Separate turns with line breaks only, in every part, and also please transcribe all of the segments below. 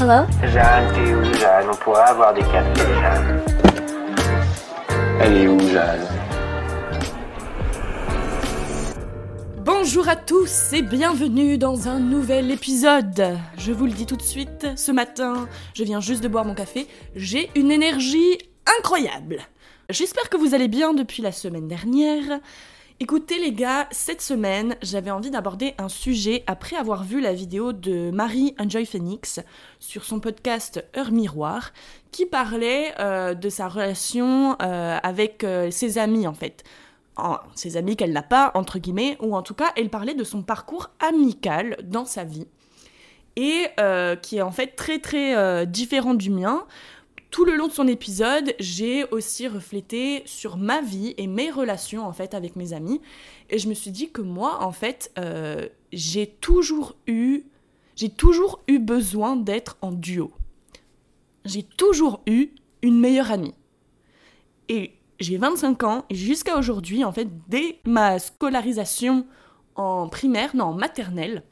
Hello?
Jeanne, t'es où, Jeanne? On pourrait avoir des cafés, Jeanne. Elle est où, Jeanne?
Bonjour à tous et bienvenue dans un nouvel épisode. Je vous le dis tout de suite, ce matin, je viens juste de boire mon café, j'ai une énergie incroyable. J'espère que vous allez bien depuis la semaine dernière. Écoutez les gars, cette semaine, j'avais envie d'aborder un sujet après avoir vu la vidéo de Marie Enjoy Phoenix sur son podcast Heure Miroir, qui parlait euh, de sa relation euh, avec euh, ses amis en fait. ses amis qu'elle n'a pas, entre guillemets, ou en tout cas, elle parlait de son parcours amical dans sa vie. Et qui est en fait très très différent du mien tout le long de son épisode, j'ai aussi reflété sur ma vie et mes relations en fait avec mes amis. Et je me suis dit que moi, en fait, euh, j'ai toujours eu, j'ai toujours eu besoin d'être en duo. J'ai toujours eu une meilleure amie. Et j'ai 25 ans et jusqu'à aujourd'hui, en fait, dès ma scolarisation en primaire, non, en maternelle,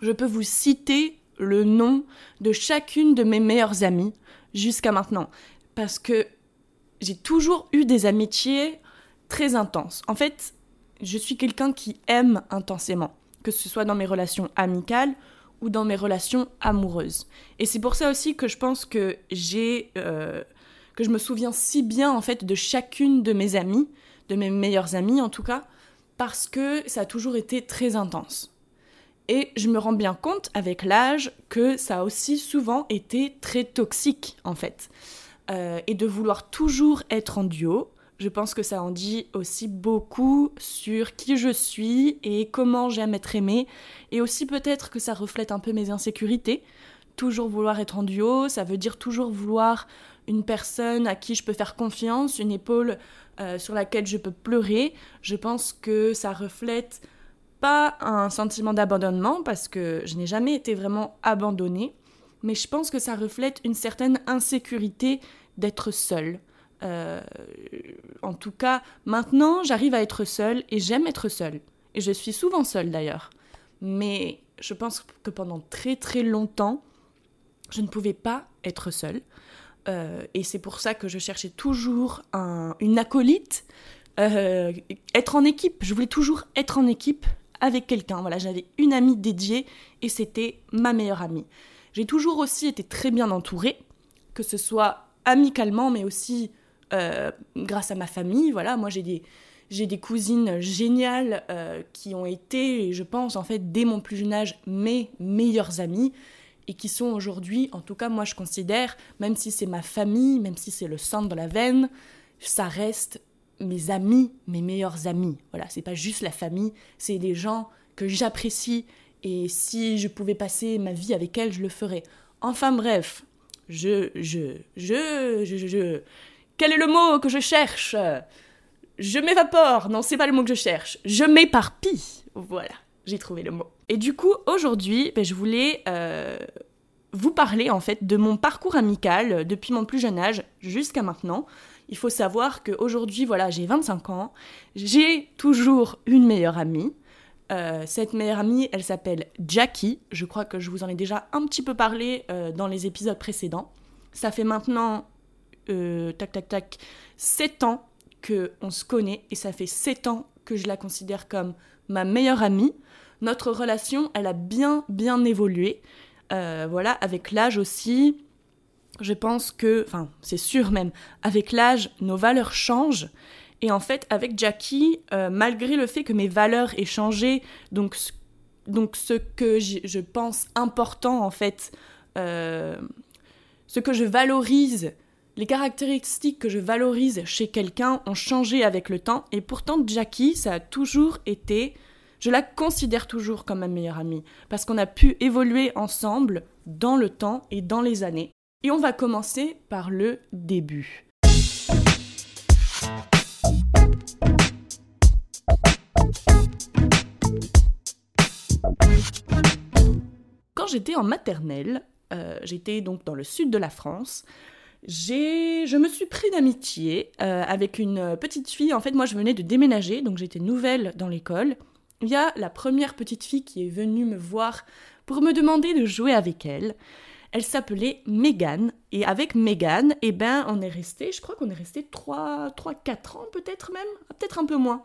je peux vous citer le nom de chacune de mes meilleures amies jusqu'à maintenant. Parce que j'ai toujours eu des amitiés très intenses. En fait, je suis quelqu'un qui aime intensément, que ce soit dans mes relations amicales ou dans mes relations amoureuses. Et c'est pour ça aussi que je pense que j'ai... Euh, que je me souviens si bien en fait de chacune de mes amies, de mes meilleures amies en tout cas, parce que ça a toujours été très intense. Et je me rends bien compte avec l'âge que ça a aussi souvent été très toxique en fait. Euh, et de vouloir toujours être en duo, je pense que ça en dit aussi beaucoup sur qui je suis et comment j'aime être aimée. Et aussi peut-être que ça reflète un peu mes insécurités. Toujours vouloir être en duo, ça veut dire toujours vouloir une personne à qui je peux faire confiance, une épaule euh, sur laquelle je peux pleurer. Je pense que ça reflète pas un sentiment d'abandonnement parce que je n'ai jamais été vraiment abandonnée, mais je pense que ça reflète une certaine insécurité d'être seule. Euh, en tout cas, maintenant, j'arrive à être seule et j'aime être seule. Et je suis souvent seule d'ailleurs. Mais je pense que pendant très très longtemps, je ne pouvais pas être seule. Euh, et c'est pour ça que je cherchais toujours une acolyte, euh, être en équipe. Je voulais toujours être en équipe avec quelqu'un. Voilà, j'avais une amie dédiée et c'était ma meilleure amie. J'ai toujours aussi été très bien entourée, que ce soit amicalement, mais aussi euh, grâce à ma famille. Voilà, moi j'ai des, j'ai des cousines géniales euh, qui ont été, je pense, en fait, dès mon plus jeune âge, mes meilleures amies et qui sont aujourd'hui, en tout cas, moi je considère, même si c'est ma famille, même si c'est le sang de la veine, ça reste mes amis, mes meilleurs amis. Voilà, c'est pas juste la famille, c'est des gens que j'apprécie et si je pouvais passer ma vie avec elles, je le ferais. Enfin bref, je, je, je, je, quel est le mot que je cherche? Je m'évapore. Non, c'est pas le mot que je cherche. Je m'éparpille. Voilà, j'ai trouvé le mot. Et du coup, aujourd'hui, ben, je voulais euh, vous parler en fait de mon parcours amical depuis mon plus jeune âge jusqu'à maintenant il faut savoir qu'aujourd'hui, voilà, j'ai 25 ans, j'ai toujours une meilleure amie. Euh, cette meilleure amie, elle s'appelle Jackie. Je crois que je vous en ai déjà un petit peu parlé euh, dans les épisodes précédents. Ça fait maintenant, euh, tac tac tac, 7 ans qu'on se connaît et ça fait 7 ans que je la considère comme ma meilleure amie. Notre relation, elle a bien bien évolué. voilà, avec l'âge aussi, je pense que, enfin c'est sûr même, avec l'âge, nos valeurs changent. Et en fait, avec Jackie, euh, malgré le fait que mes valeurs aient changé, donc, donc ce que je pense important en fait, euh, ce que je valorise, les caractéristiques que je valorise chez quelqu'un ont changé avec le temps. Et pourtant, Jackie, ça a toujours été, je la considère toujours comme ma meilleure amie, parce qu'on a pu évoluer ensemble dans le temps et dans les années. Et on va commencer par le début. Quand j'étais en maternelle, euh, j'étais donc dans le sud de la France, je me suis pris d'amitié euh, avec une petite fille. En fait, moi, je venais de déménager, donc j'étais nouvelle dans l'école. Il y a la première petite fille qui est venue me voir pour me demander de jouer avec elle. Elle s'appelait Megan. Et avec Megan, eh ben, on est resté, je crois qu'on est resté 3, 3 4 ans peut-être même, peut-être un peu moins,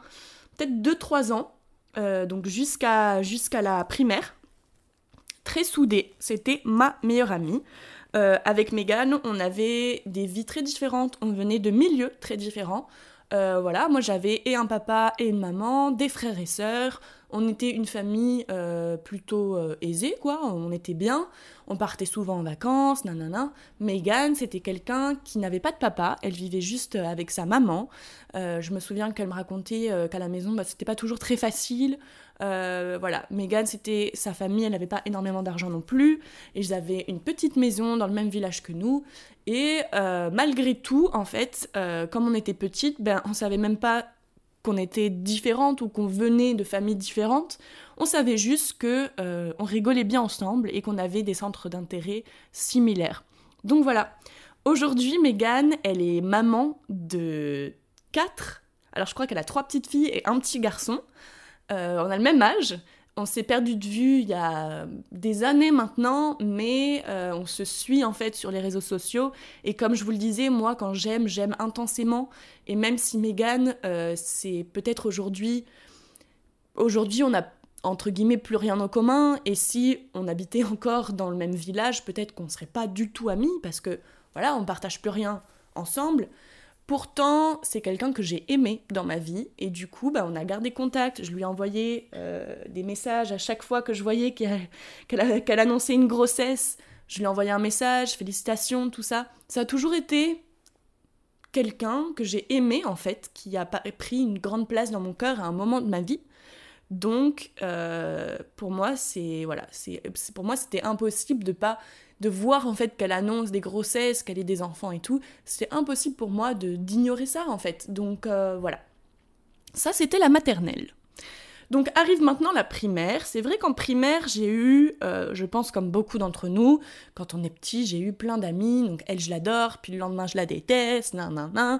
peut-être 2-3 ans, euh, donc jusqu'à jusqu'à la primaire. Très soudée, c'était ma meilleure amie. Euh, avec Megan, on avait des vies très différentes, on venait de milieux très différents. Euh, voilà, moi j'avais et un papa et une maman, des frères et sœurs. On était une famille euh, plutôt aisée, quoi. On était bien. On partait souvent en vacances, nanana. Megan, c'était quelqu'un qui n'avait pas de papa. Elle vivait juste avec sa maman. je me souviens qu'elle me racontait qu'à la maison, bah, c'était pas toujours très facile. Euh, voilà, Megan, c'était sa famille, elle n'avait pas énormément d'argent non plus. Ils avaient une petite maison dans le même village que nous. Et euh, malgré tout, en fait, euh, comme on était petite, ben, on savait même pas qu'on était différentes ou qu'on venait de familles différentes. On savait juste que on rigolait bien ensemble et qu'on avait des centres d'intérêt similaires. Donc voilà. Aujourd'hui, Megan, elle est maman de quatre. Alors je crois qu'elle a trois petites filles et un petit garçon. Euh, on a le même âge. On s'est perdu de vue il y a des années maintenant, mais euh, on se suit en fait sur les réseaux sociaux. Et comme je vous le disais, moi, quand j'aime, j'aime intensément. Et même si Megan, euh, c'est peut-être aujourd'hui. Aujourd'hui, on n'a entre guillemets plus rien en commun. Et si on habitait encore dans le même village, peut-être qu'on serait pas du tout amis parce que voilà, on partage plus rien ensemble. Pourtant, c'est quelqu'un que j'ai aimé dans ma vie et du coup, bah, on a gardé contact. Je lui ai envoyé euh, des messages à chaque fois que je voyais qu'elle annonçait une grossesse. Je lui ai envoyé un message, félicitations, tout ça. Ça a toujours été quelqu'un que j'ai aimé en fait, qui a pris une grande place dans mon cœur à un moment de ma vie. Donc, euh, pour moi, c'est voilà, c'est pour moi c'était impossible de pas de voir en fait qu'elle annonce des grossesses, qu'elle ait des enfants et tout, c'est impossible pour moi d'ignorer ça en fait. Donc euh, voilà. Ça c'était la maternelle. Donc arrive maintenant la primaire. C'est vrai qu'en primaire, j'ai eu, euh, je pense comme beaucoup d'entre nous, quand on est petit, j'ai eu plein d'amis. Donc elle, je l'adore, puis le lendemain, je la déteste, nan nan nan.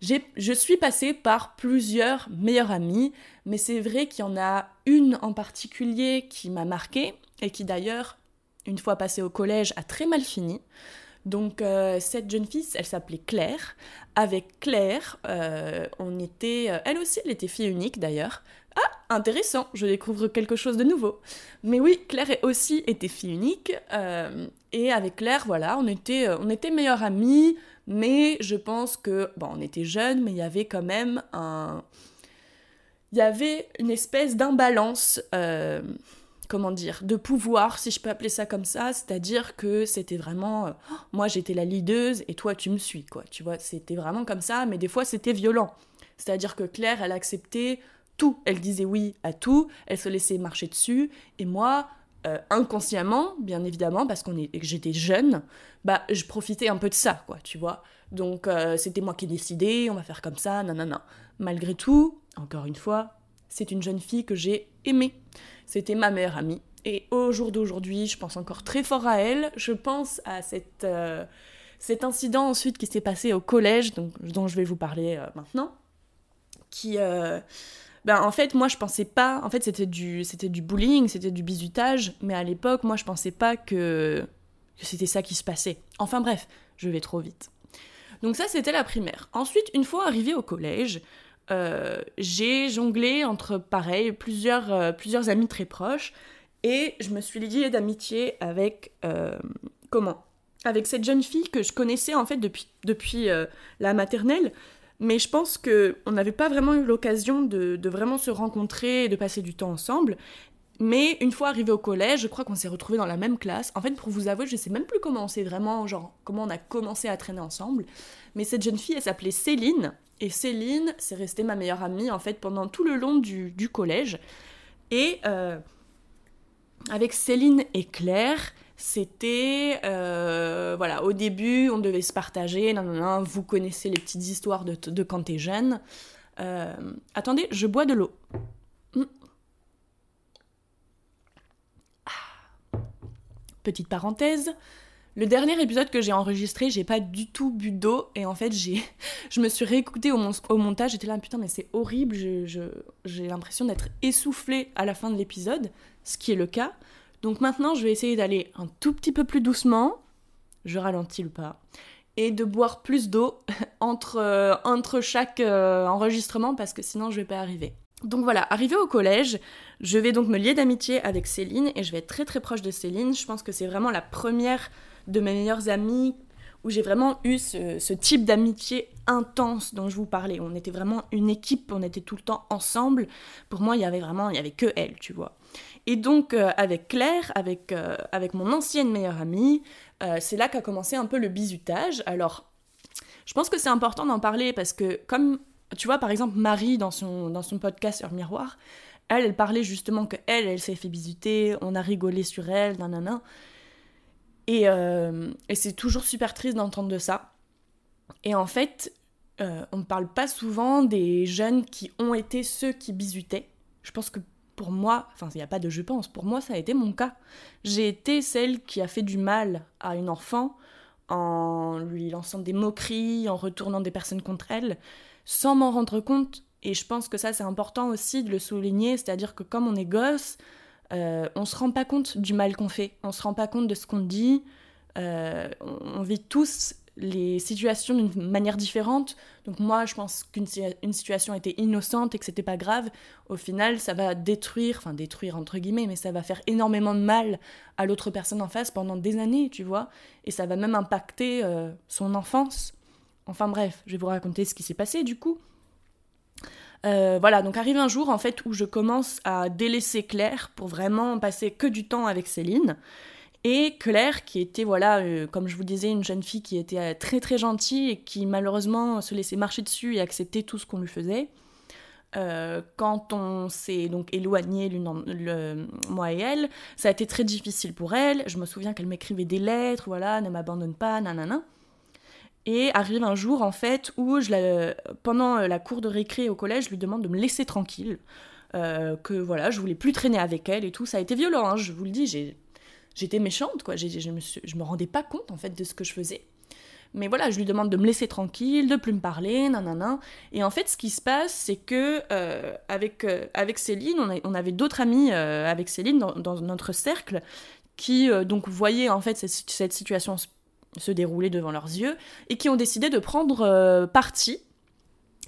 Je suis passée par plusieurs meilleures amies, mais c'est vrai qu'il y en a une en particulier qui m'a marquée et qui d'ailleurs une fois passée au collège, a très mal fini. Donc euh, cette jeune fille, elle s'appelait Claire. Avec Claire, euh, on était, euh, elle aussi, elle était fille unique d'ailleurs. Ah, intéressant, je découvre quelque chose de nouveau. Mais oui, Claire aussi était fille unique. et avec Claire, voilà, on était, on était meilleures amies. Mais je pense que, bon, on était jeunes, mais il y avait quand même un, il y avait une espèce d'imbalance comment dire, de pouvoir, si je peux appeler ça comme ça, c'est-à-dire que c'était vraiment, euh, moi j'étais la leaduse et toi tu me suis, quoi, tu vois, c'était vraiment comme ça, mais des fois c'était violent. C'est-à-dire que Claire, elle acceptait tout, elle disait oui à tout, elle se laissait marcher dessus, et moi, euh, inconsciemment, bien évidemment, parce qu'on est, que j'étais jeune, bah je profitais un peu de ça, quoi, tu vois. Donc euh, c'était moi qui décidais, on va faire comme ça, non, non, non. Malgré tout, encore une fois, c'est une jeune fille que j'ai aimée. C'était ma meilleure amie. Et au jour d'aujourd'hui, je pense encore très fort à elle. Je pense à euh, cet incident ensuite qui s'est passé au collège, dont je vais vous parler euh, maintenant. Qui. Euh, ben, en fait, moi, je pensais pas. En fait, c'était du, c'était du bullying, c'était du bizutage. Mais à l'époque, moi, je pensais pas que, que c'était ça qui se passait. Enfin, bref, je vais trop vite. Donc, ça, c'était la primaire. Ensuite, une fois arrivée au collège, euh, j'ai jonglé entre, pareil, plusieurs, euh, plusieurs amis très proches, et je me suis liée d'amitié avec, euh, comment? Avec cette jeune fille que je connaissais en fait depuis, depuis la maternelle, mais je pense qu'on n'avait pas vraiment eu l'occasion de, vraiment se rencontrer et de passer du temps ensemble. Mais une fois arrivé au collège, je crois qu'on s'est retrouvés dans la même classe. En fait, pour vous avouer, je sais même plus comment on s'est vraiment, genre, comment on a commencé à traîner ensemble. Mais cette jeune fille, elle s'appelait Céline. Et Céline, c'est restée ma meilleure amie en fait pendant tout le long du, collège. Et euh, avec Céline et Claire, c'était euh, voilà au début on devait se partager. Non non non, vous connaissez les petites histoires de, de quand t'es jeune. Euh, attendez, je bois de l'eau. Hmm. Ah. Petite parenthèse, le dernier épisode que j'ai enregistré, j'ai pas du tout bu d'eau et en fait j'ai, je me suis réécoutée au, montage, j'étais là putain mais c'est horrible, j'ai l'impression d'être essoufflée à la fin de l'épisode, ce qui est le cas. Donc maintenant je vais essayer d'aller un tout petit peu plus doucement, je ralentis le pas, et de boire plus d'eau entre, euh, entre chaque euh, enregistrement parce que sinon je vais pas arriver. Donc voilà, arrivé au collège, je vais donc me lier d'amitié avec Céline et je vais être très très proche de Céline. Je pense que c'est vraiment la première de mes meilleures amies où j'ai vraiment eu ce, type d'amitié intense dont je vous parlais. On était vraiment une équipe, on était tout le temps ensemble. Pour moi, il y avait vraiment, il y avait que elle, tu vois. Et donc euh, avec Claire, avec, euh, avec mon ancienne meilleure amie, euh, c'est là qu'a commencé un peu le bizutage. Alors, je pense que c'est important d'en parler parce que comme, tu vois, par exemple, Marie, dans son, dans son podcast sur Miroir, elle, elle parlait justement que elle, elle s'est fait bisuter, on a rigolé sur elle, nanana. Et, euh, et c'est toujours super triste d'entendre de ça. Et en fait, euh, on ne parle pas souvent des jeunes qui ont été ceux qui bisutaient. Je pense que pour moi, enfin il n'y a pas de je pense, pour moi ça a été mon cas. J'ai été celle qui a fait du mal à une enfant en lui lançant des moqueries, en retournant des personnes contre elle, sans m'en rendre compte. Et je pense que ça c'est important aussi de le souligner, c'est-à-dire que comme on est gosse, euh, on se rend pas compte du mal qu'on fait, on se rend pas compte de ce qu'on dit, euh, on, vit tous les situations d'une manière différente. Donc moi, je pense qu'une situation était innocente et que c'était pas grave. Au final, ça va détruire, enfin détruire entre guillemets, mais ça va faire énormément de mal à l'autre personne en face pendant des années, tu vois. Et ça va même impacter euh, son enfance. Enfin bref, je vais vous raconter ce qui s'est passé du coup. Euh, voilà, donc arrive un jour en fait où je commence à délaisser Claire pour vraiment passer que du temps avec Céline. Et Claire, qui était, voilà, euh, comme je vous disais, une jeune fille qui était euh, très très gentille et qui malheureusement se laissait marcher dessus et accepter tout ce qu'on lui faisait. quand on s'est donc éloigné moi et elle, ça a été très difficile pour elle. Je me souviens qu'elle m'écrivait des lettres, voilà, ne m'abandonne pas, nanana. Et arrive un jour, en fait, où je pendant la cour de récré au collège, je lui demande de me laisser tranquille. Euh, que voilà, je voulais plus traîner avec elle et tout. Ça a été violent, hein, je vous le dis. J'étais méchante, quoi. je, me je me rendais pas compte, en fait, de ce que je faisais. Mais voilà, je lui demande de me laisser tranquille, de plus me parler, nanana. Et en fait, ce qui se passe, c'est que euh, avec, euh, avec Céline, on, avait d'autres amis avec Céline dans, notre cercle qui donc voyaient en fait cette, cette situation se dérouler devant leurs yeux et qui ont décidé de prendre euh, parti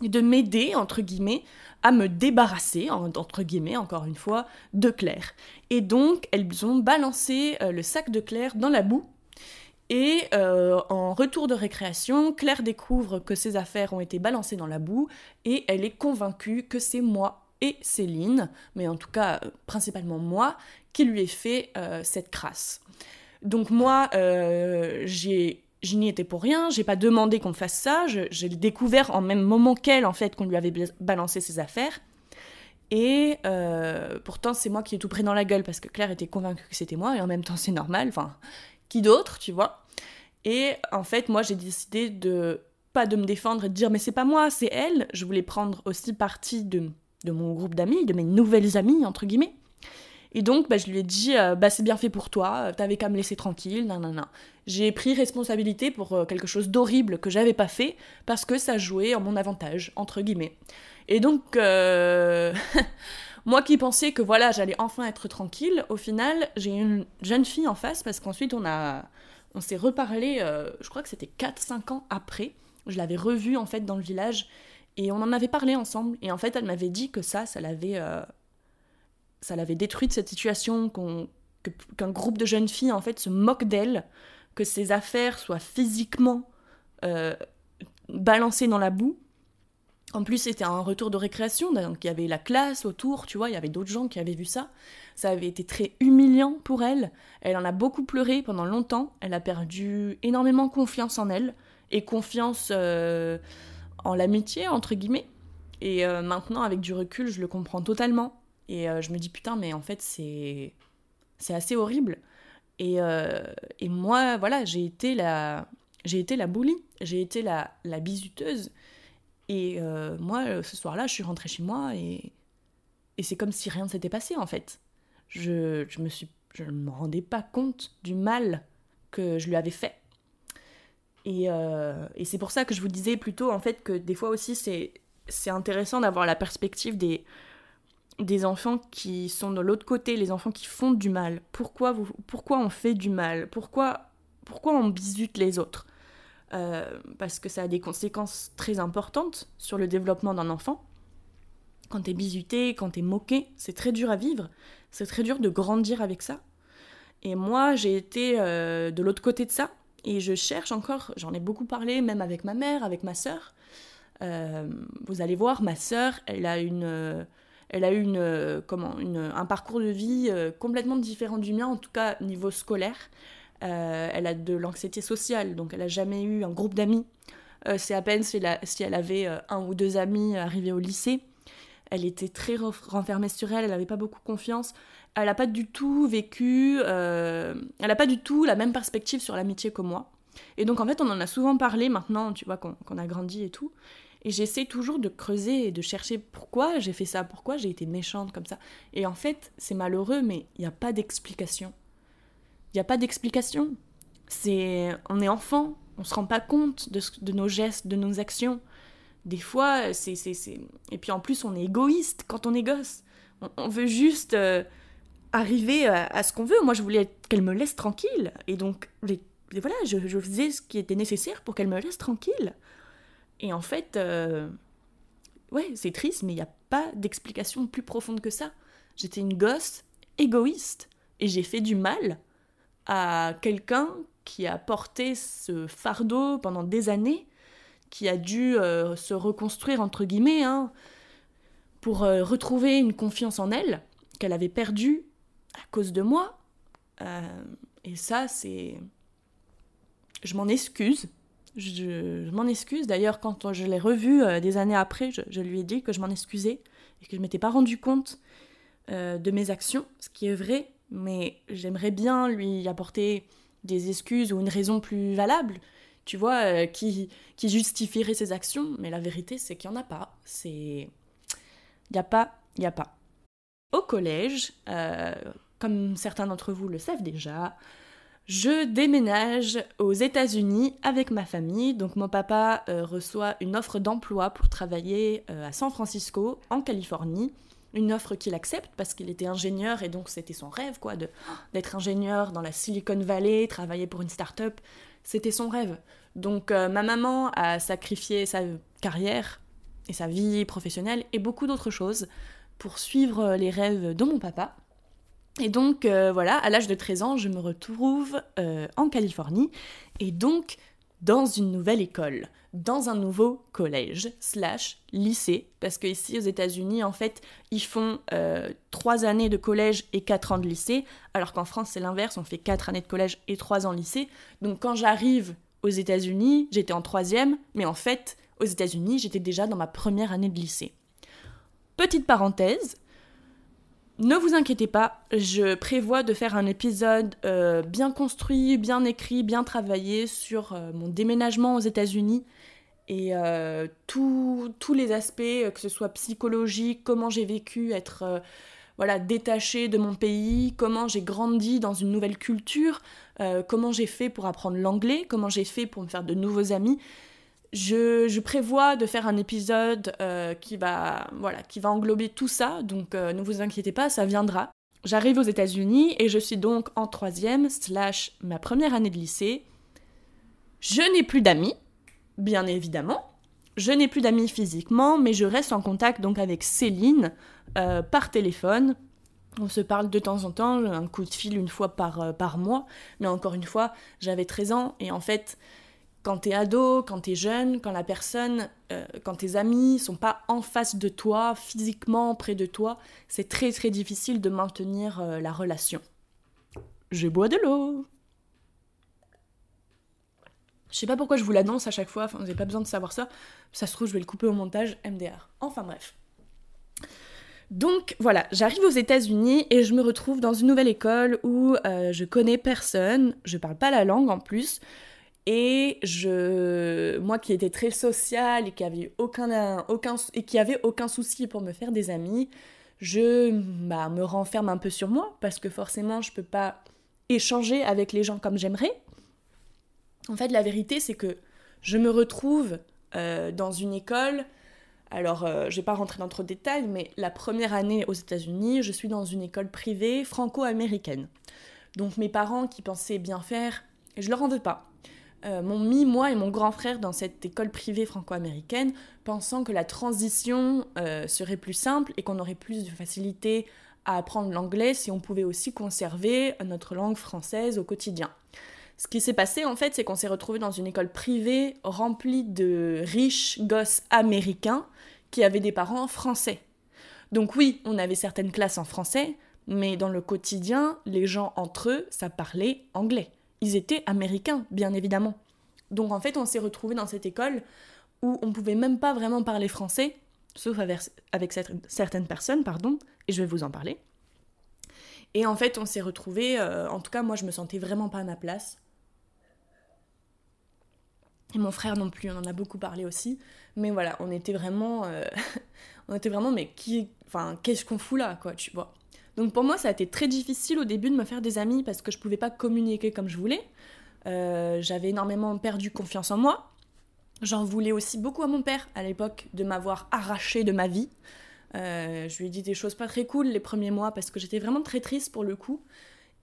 de m'aider, entre guillemets, à me débarrasser, entre guillemets, encore une fois, de Claire. Et donc, elles ont balancé euh, le sac de Claire dans la boue. Et euh, en retour de récréation, Claire découvre que ses affaires ont été balancées dans la boue et elle est convaincue que c'est moi et Céline, mais en tout cas principalement moi, qui lui ai fait cette crasse. Donc moi, euh, je n'y étais pour rien, j'ai pas demandé qu'on fasse ça, j'ai découvert en même moment qu'elle, en fait, qu'on lui avait balancé ses affaires. Et euh, pourtant, c'est moi qui ai tout pris dans la gueule parce que Claire était convaincue que c'était moi, et en même temps, c'est normal, enfin, qui d'autre, tu vois? Et en fait, moi, j'ai décidé de pas de me défendre et de dire, mais c'est pas moi, c'est elle. Je voulais prendre aussi partie de, de mon groupe d'amis, de mes nouvelles amies, entre guillemets. Et donc, bah, je lui ai dit, euh, bah, c'est bien fait pour toi, t'avais qu'à me laisser tranquille, nan, J'ai pris responsabilité pour euh, quelque chose d'horrible que j'avais pas fait, parce que ça jouait en mon avantage, entre guillemets. Et donc, euh, moi qui pensais que voilà, j'allais enfin être tranquille, au final, j'ai une jeune fille en face, parce qu'ensuite, on a... On s'est reparlé, je crois que c'était 4-5 ans après. Je l'avais revue, en fait, dans le village, et on en avait parlé ensemble. Et en fait, elle m'avait dit que ça, ça l'avait ça l'avait détruite cette situation, qu'un groupe de jeunes filles en fait se moque d'elle, que ses affaires soient physiquement euh, balancées dans la boue. En plus, c'était un retour de récréation, donc il y avait la classe autour, tu vois, il y avait d'autres gens qui avaient vu ça. Ça avait été très humiliant pour elle. Elle en a beaucoup pleuré pendant longtemps. Elle a perdu énormément confiance en elle et confiance euh, en l'amitié, entre guillemets. Et euh, maintenant, avec du recul, je le comprends totalement. Et euh, je me dis, putain, mais en fait, c'est, c'est assez horrible. Et, euh, et moi, voilà, j'ai été la, j'ai été la boulie, j'ai été la, la bisuteuse. Et euh, moi, ce soir-là, je suis rentrée chez moi et, et c'est comme si rien ne s'était passé, en fait. Je, je me suis, je ne me rendais pas compte du mal que je lui avais fait. Et, et c'est pour ça que je vous disais plutôt, en fait, que des fois aussi, c'est, c'est intéressant d'avoir la perspective des, des enfants qui sont de l'autre côté, les enfants qui font du mal. Pourquoi, vous, pourquoi on fait du mal? Pourquoi, pourquoi on bisute les autres? Euh, Parce que ça a des conséquences très importantes sur le développement d'un enfant. Quand t'es bisuté, quand t'es moqué, c'est très dur à vivre. C'est très dur de grandir avec ça. Et moi, j'ai été euh, de l'autre côté de ça. Et je cherche encore, j'en ai beaucoup parlé, même avec ma mère, avec ma sœur. Euh, vous allez voir, ma sœur, elle a une, elle a eu une, comment, un parcours de vie complètement différent du mien, en tout cas niveau scolaire. Euh, elle a de l'anxiété sociale, donc elle n'a jamais eu un groupe d'amis. Euh, c'est à peine si, elle avait euh, un ou deux amis arrivés au lycée. Elle était très renfermée sur elle, elle n'avait pas beaucoup confiance. Elle n'a pas du tout vécu, elle n'a pas du tout la même perspective sur l'amitié que moi. Et donc en fait, on en a souvent parlé maintenant, tu vois, qu'on a grandi et tout. Et j'essaie toujours de creuser et de chercher pourquoi j'ai fait ça, pourquoi j'ai été méchante comme ça. Et en fait, c'est malheureux, mais il n'y a pas d'explication. Il n'y a pas d'explication. C'est, on est enfant, on se rend pas compte de, nos gestes, de nos actions. Des fois, c'est. Et puis en plus, on est égoïste quand on est gosse. On, veut juste euh, arriver à, ce qu'on veut. Moi, je voulais qu'elle me laisse tranquille. Et donc, voilà, je, je, faisais ce qui était nécessaire pour qu'elle me laisse tranquille. Et en fait, euh, ouais, c'est triste, mais il n'y a pas d'explication plus profonde que ça. J'étais une gosse égoïste. Et j'ai fait du mal à quelqu'un qui a porté ce fardeau pendant des années, qui a dû euh, se reconstruire, entre guillemets, hein, pour euh, retrouver une confiance en elle qu'elle avait perdue à cause de moi. Euh, et ça, c'est... Je m'en excuse. Je, m'en excuse. D'ailleurs, quand je l'ai revue des années après, je, lui ai dit que je m'en excusais et que je m'étais pas rendu compte de mes actions, ce qui est vrai, mais j'aimerais bien lui apporter des excuses ou une raison plus valable, tu vois, euh, qui, qui justifierait ses actions. Mais la vérité, c'est qu'il n'y en a pas. C'est. Il n'y a pas, il n'y a pas. Au collège, euh, comme certains d'entre vous le savent déjà, je déménage aux États-Unis avec ma famille. Donc mon papa euh, reçoit une offre d'emploi pour travailler à San Francisco, en Californie une offre qu'il accepte parce qu'il était ingénieur et donc c'était son rêve quoi d'être ingénieur dans la Silicon Valley, travailler pour une start-up, c'était son rêve. Donc euh, ma maman a sacrifié sa carrière et sa vie professionnelle et beaucoup d'autres choses pour suivre les rêves de mon papa. Et donc euh, voilà, à l'âge de 13 ans, je me retrouve euh, en Californie et donc dans une nouvelle école, dans un nouveau collège slash lycée, parce qu'ici aux États-Unis, en fait, ils font euh, trois années de collège et quatre ans de lycée, alors qu'en France c'est l'inverse, on fait quatre années de collège et trois ans de lycée. Donc quand j'arrive aux États-Unis, j'étais en troisième, mais en fait, aux États-Unis, j'étais déjà dans ma première année de lycée. Petite parenthèse, ne vous inquiétez pas, je prévois de faire un épisode euh, bien construit, bien écrit, bien travaillé sur euh, mon déménagement aux États-Unis et euh, tous les aspects, que ce soit psychologique, comment j'ai vécu être voilà détaché de mon pays, comment j'ai grandi dans une nouvelle culture, comment j'ai fait pour apprendre l'anglais, comment j'ai fait pour me faire de nouveaux amis. Je, prévois de faire un épisode euh, qui, va, voilà, qui va englober tout ça, donc euh, ne vous inquiétez pas, ça viendra. J'arrive aux États-Unis et je suis donc en troisième, slash ma première année de lycée. Je n'ai plus d'amis, bien évidemment. Je n'ai plus d'amis physiquement, mais je reste en contact donc avec Céline euh, par téléphone. On se parle de temps en temps, un coup de fil une fois par, par mois. Mais encore une fois, j'avais 13 ans et en fait, quand t'es ado, quand t'es jeune, quand la personne, euh, quand tes amis sont pas en face de toi, physiquement près de toi, c'est très très difficile de maintenir euh, la relation. Je bois de l'eau. Je sais pas pourquoi je vous l'annonce à chaque fois, enfin, vous n'avez pas besoin de savoir ça. Ça se trouve, je vais le couper au montage, MDR. Enfin bref. Donc voilà, j'arrive aux États-Unis et je me retrouve dans une nouvelle école où euh, je connais personne, je parle pas la langue en plus. Et je, moi qui étais très sociale et qui avait aucun, aucun, et qui avait aucun souci pour me faire des amis, je bah, me renferme un peu sur moi parce que forcément je peux pas échanger avec les gens comme j'aimerais. En fait, la vérité c'est que je me retrouve euh, dans une école. Alors, euh, je vais pas rentrer dans trop de détails, mais la première année aux États-Unis, je suis dans une école privée franco-américaine. Donc mes parents qui pensaient bien faire je leur en veux pas. Euh, m'ont mis, moi et mon grand frère, dans cette école privée franco-américaine, pensant que la transition euh, serait plus simple et qu'on aurait plus de facilité à apprendre l'anglais si on pouvait aussi conserver notre langue française au quotidien. Ce qui s'est passé en fait, c'est qu'on s'est retrouvé dans une école privée remplie de riches gosses américains qui avaient des parents français. Donc oui, on avait certaines classes en français, mais dans le quotidien, les gens entre eux, ça parlait anglais. Ils étaient américains, bien évidemment. Donc en fait, on s'est retrouvé dans cette école où on pouvait même pas vraiment parler français, sauf avec, certaines personnes, pardon, et je vais vous en parler. Et en fait, on s'est retrouvé, euh, en tout cas, moi, je me sentais vraiment pas à ma place. Et mon frère non plus, on en a beaucoup parlé aussi. Mais voilà, on était vraiment. Euh, on était vraiment, mais qui. Enfin, qu'est-ce qu'on fout là, quoi, tu vois. Donc pour moi, ça a été très difficile au début de me faire des amis parce que je pouvais pas communiquer comme je voulais. Euh, j'avais énormément perdu confiance en moi. J'en voulais aussi beaucoup à mon père à l'époque de m'avoir arraché de ma vie. Euh, je lui ai dit des choses pas très cool les premiers mois parce que j'étais vraiment très triste pour le coup.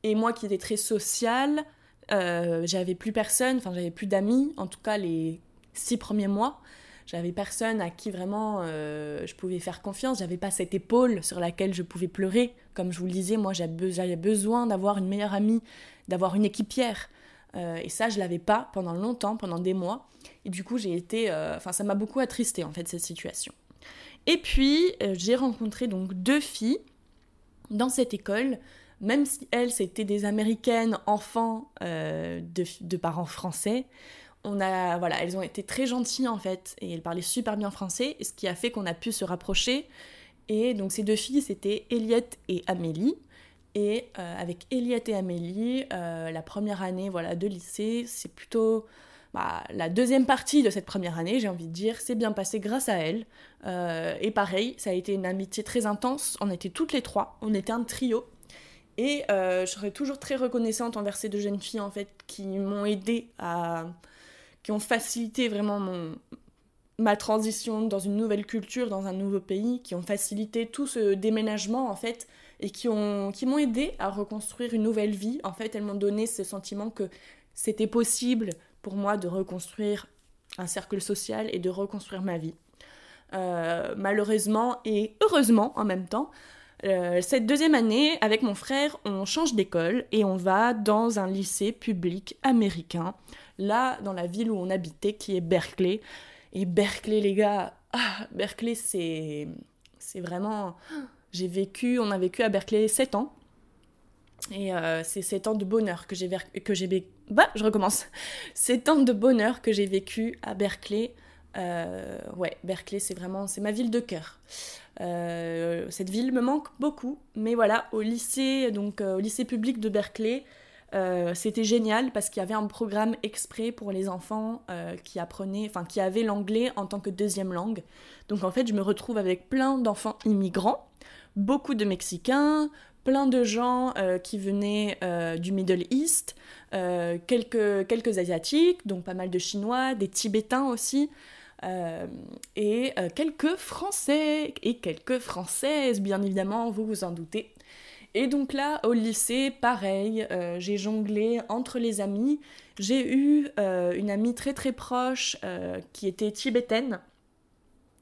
Et moi qui étais très sociale, euh, j'avais plus personne, enfin j'avais plus d'amis, en tout cas les six premiers mois. J'avais personne à qui vraiment euh, je pouvais faire confiance. J'avais pas cette épaule sur laquelle je pouvais pleurer. Comme je vous le disais, moi j'avais besoin d'avoir une meilleure amie, d'avoir une équipière. Euh, et ça, je l'avais pas pendant longtemps, pendant des mois. Et du coup, j'ai été. Enfin, ça m'a beaucoup attristé en fait cette situation. Et puis, j'ai rencontré donc deux filles dans cette école même si elles, c'était des Américaines enfants euh, de, parents français, on a, voilà, elles ont été très gentilles en fait, et elles parlaient super bien français, ce qui a fait qu'on a pu se rapprocher. Et donc ces deux filles, c'était Eliette et Amélie. Et euh, avec Eliette et Amélie, euh, la première année voilà, de lycée, c'est plutôt bah, la deuxième partie de cette première année, j'ai envie de dire, c'est bien passé grâce à elles. et pareil, ça a été une amitié très intense. On était toutes les trois, on était un trio. Et euh, je serais toujours très reconnaissante envers ces deux jeunes filles en fait qui m'ont aidé à. Qui ont facilité vraiment mon, ma transition dans une nouvelle culture, dans un nouveau pays, qui ont facilité tout ce déménagement en fait et qui qui m'ont aidé à reconstruire une nouvelle vie. En fait, elles m'ont donné ce sentiment que c'était possible pour moi de reconstruire un cercle social et de reconstruire ma vie. Euh, malheureusement et heureusement en même temps, euh, cette deuxième année, avec mon frère, on change d'école et on va dans un lycée public américain, là, dans la ville où on habitait, qui est Berkeley. Et Berkeley, les gars, ah, Berkeley, c'est, c'est vraiment... J'ai vécu, on a vécu à Berkeley 7 ans. Et euh, c'est 7 ans de bonheur que j'ai que j'ai bah je recommence 7 ans de bonheur que j'ai vécu à Berkeley euh, ouais Berkeley c'est vraiment c'est ma ville de cœur euh, cette ville me manque beaucoup, mais voilà, au lycée, donc au lycée public de Berkeley, euh, c'était génial parce qu'il y avait un programme exprès pour les enfants qui apprenaient, enfin qui avaient l'anglais en tant que deuxième langue. Donc en fait, je me retrouve avec plein d'enfants immigrants, beaucoup de Mexicains, plein de gens qui venaient du Middle East, quelques, quelques Asiatiques, donc pas mal de Chinois, des Tibétains aussi. Euh, et euh, quelques Français et quelques Françaises, bien évidemment, vous vous en doutez. Et donc là, au lycée, pareil, euh, j'ai jonglé entre les amis. J'ai eu une amie très très proche qui était tibétaine,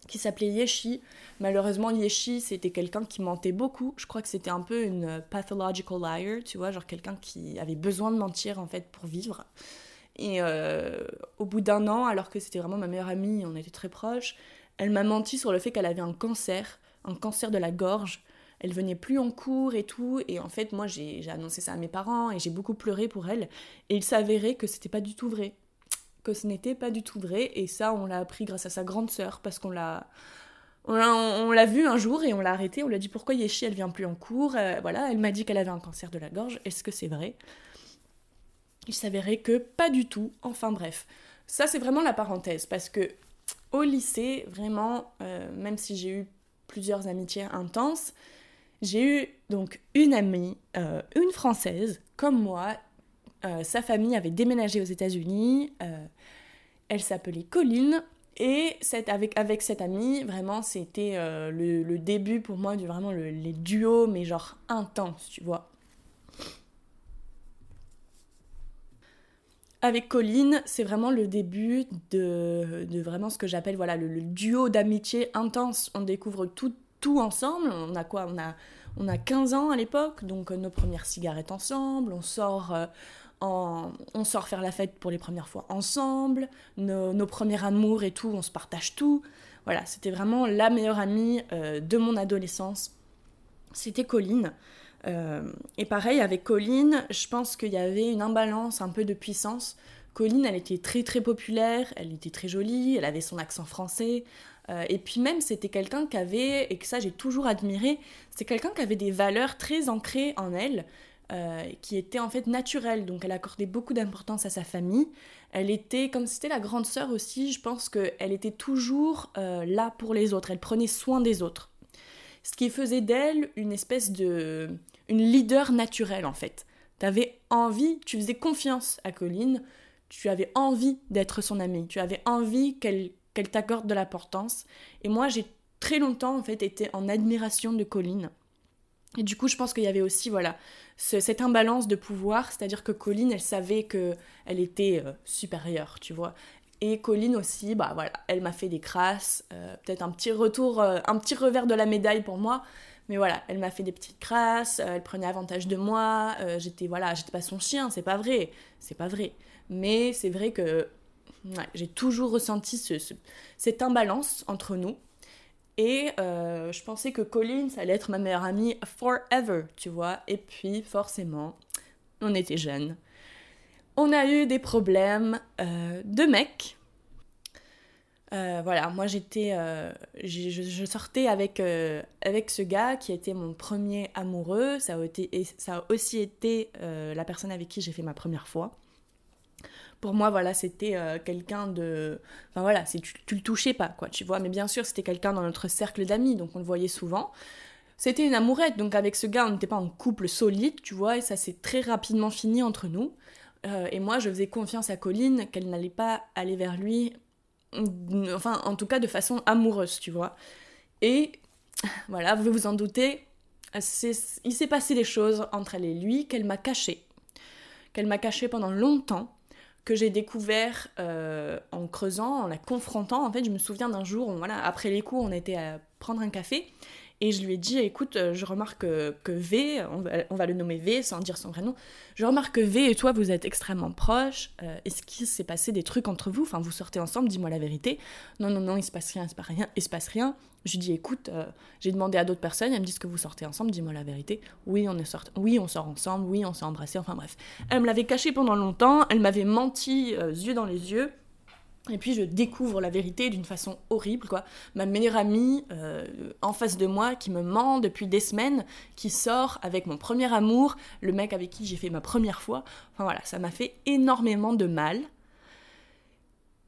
qui s'appelait Yeshi. Malheureusement, Yeshi, c'était quelqu'un qui mentait beaucoup. Je crois que c'était un peu une pathological liar, tu vois, genre quelqu'un qui avait besoin de mentir en fait pour vivre. Et euh, au bout d'un an, alors que c'était vraiment ma meilleure amie, on était très proches, elle m'a menti sur le fait qu'elle avait un cancer, un cancer de la gorge. Elle venait plus en cours et tout. Et en fait, moi, j'ai annoncé ça à mes parents et j'ai beaucoup pleuré pour elle. Et il s'avérait que c'était pas du tout vrai. Que ce n'était pas du tout vrai. Et ça, on l'a appris grâce à sa grande sœur parce qu'on l'a. On l'a vu un jour et on l'a arrêté. On lui a dit pourquoi Yeshi elle vient plus en cours? Euh, voilà, elle m'a dit qu'elle avait un cancer de la gorge. Est-ce que c'est vrai? Il s'avérait que pas du tout. Enfin bref, ça c'est vraiment la parenthèse parce que au lycée, vraiment, euh, même si j'ai eu plusieurs amitiés intenses, j'ai eu donc une amie, euh, une française comme moi. Euh, sa famille avait déménagé aux États-Unis. elle s'appelait Colline. Et avec, cette amie, vraiment, c'était le, début pour moi du vraiment les duos, mais genre intenses, tu vois. avec Colline, c'est vraiment le début de, vraiment ce que j'appelle voilà, le, duo d'amitié intense. On découvre tout, tout ensemble. On a quoi? On a, on a 15 ans à l'époque, donc nos premières cigarettes ensemble. On sort, en, on sort faire la fête pour les premières fois ensemble. Nos, premiers amours et tout, on se partage tout. Voilà, c'était vraiment la meilleure amie de mon adolescence. C'était Colline. Euh, et pareil, avec Colline, je pense qu'il y avait une imbalance un peu de puissance. Colline, elle était très très populaire, elle était très jolie, elle avait son accent français. Euh, et puis même, c'était quelqu'un qui avait, et que ça j'ai toujours admiré, c'est quelqu'un qui avait des valeurs très ancrées en elle, euh, qui étaient en fait naturelles. Donc elle accordait beaucoup d'importance à sa famille. Elle était, comme c'était la grande sœur aussi, je pense qu'elle était toujours là pour les autres, elle prenait soin des autres. Ce qui faisait d'elle une espèce de une leader naturelle en fait. Tu avais envie, tu faisais confiance à Colline, tu avais envie d'être son amie, tu avais envie qu'elle t'accorde de l'importance. Et moi, j'ai très longtemps en fait été en admiration de Colline. Et du coup, je pense qu'il y avait aussi voilà cette imbalance de pouvoir, c'est-à-dire que Colline, elle savait que elle était euh, supérieure, tu vois. Et Colline aussi, bah voilà, elle m'a fait des crasses, euh, peut-être un petit retour, euh, un petit revers de la médaille pour moi, mais voilà, elle m'a fait des petites crasses, elle prenait avantage de moi, j'étais voilà, j'étais pas son chien, c'est pas vrai, c'est pas vrai. Mais c'est vrai que j'ai toujours ressenti ce, cette imbalance entre nous. Et euh, je pensais que Colin, ça allait être ma meilleure amie forever, tu vois. Et puis, forcément, on était jeunes. On a eu des problèmes de mecs euh, voilà, moi j'étais, euh, je, sortais avec, euh, avec ce gars qui était mon premier amoureux. Ça a, été, ça a aussi été la personne avec qui j'ai fait ma première fois. Pour moi, voilà, c'était quelqu'un de. Enfin voilà, tu, tu le touchais pas, quoi, tu vois. Mais bien sûr, c'était quelqu'un dans notre cercle d'amis, donc on le voyait souvent. C'était une amourette, donc avec ce gars, on n'était pas en couple solide, tu vois, et ça s'est très rapidement fini entre nous. et moi, je faisais confiance à Colline qu'elle n'allait pas aller vers lui enfin en tout cas de façon amoureuse, tu vois. Et voilà, vous vous en doutez, il s'est passé des choses entre elle et lui qu'elle m'a caché, qu'elle m'a caché pendant longtemps, que j'ai découvert euh, en creusant, en la confrontant. En fait, je me souviens d'un jour, voilà, après les cours, on était à prendre un café et je lui ai dit, écoute, euh, je remarque que, V, on va, le nommer V sans dire son vrai nom, je remarque que V et toi, vous êtes extrêmement proches. Euh, est-ce qu'il s'est passé des trucs entre vous? Enfin, vous sortez ensemble, dis-moi la vérité. Non, non, non, il se passe rien, il se passe rien, il se passe rien. Je dis, écoute, euh, j'ai demandé à d'autres personnes, elles me disent que vous sortez ensemble, dis-moi la vérité. Oui, on est sorti, oui, on sort ensemble, oui, on s'est embrassé, enfin bref. Elle me l'avait caché pendant longtemps, elle m'avait menti yeux dans les yeux. Et puis je découvre la vérité d'une façon horrible, quoi. Ma meilleure amie euh, en face de moi qui me ment depuis des semaines, qui sort avec mon premier amour, le mec avec qui j'ai fait ma première fois. Enfin voilà, ça m'a fait énormément de mal.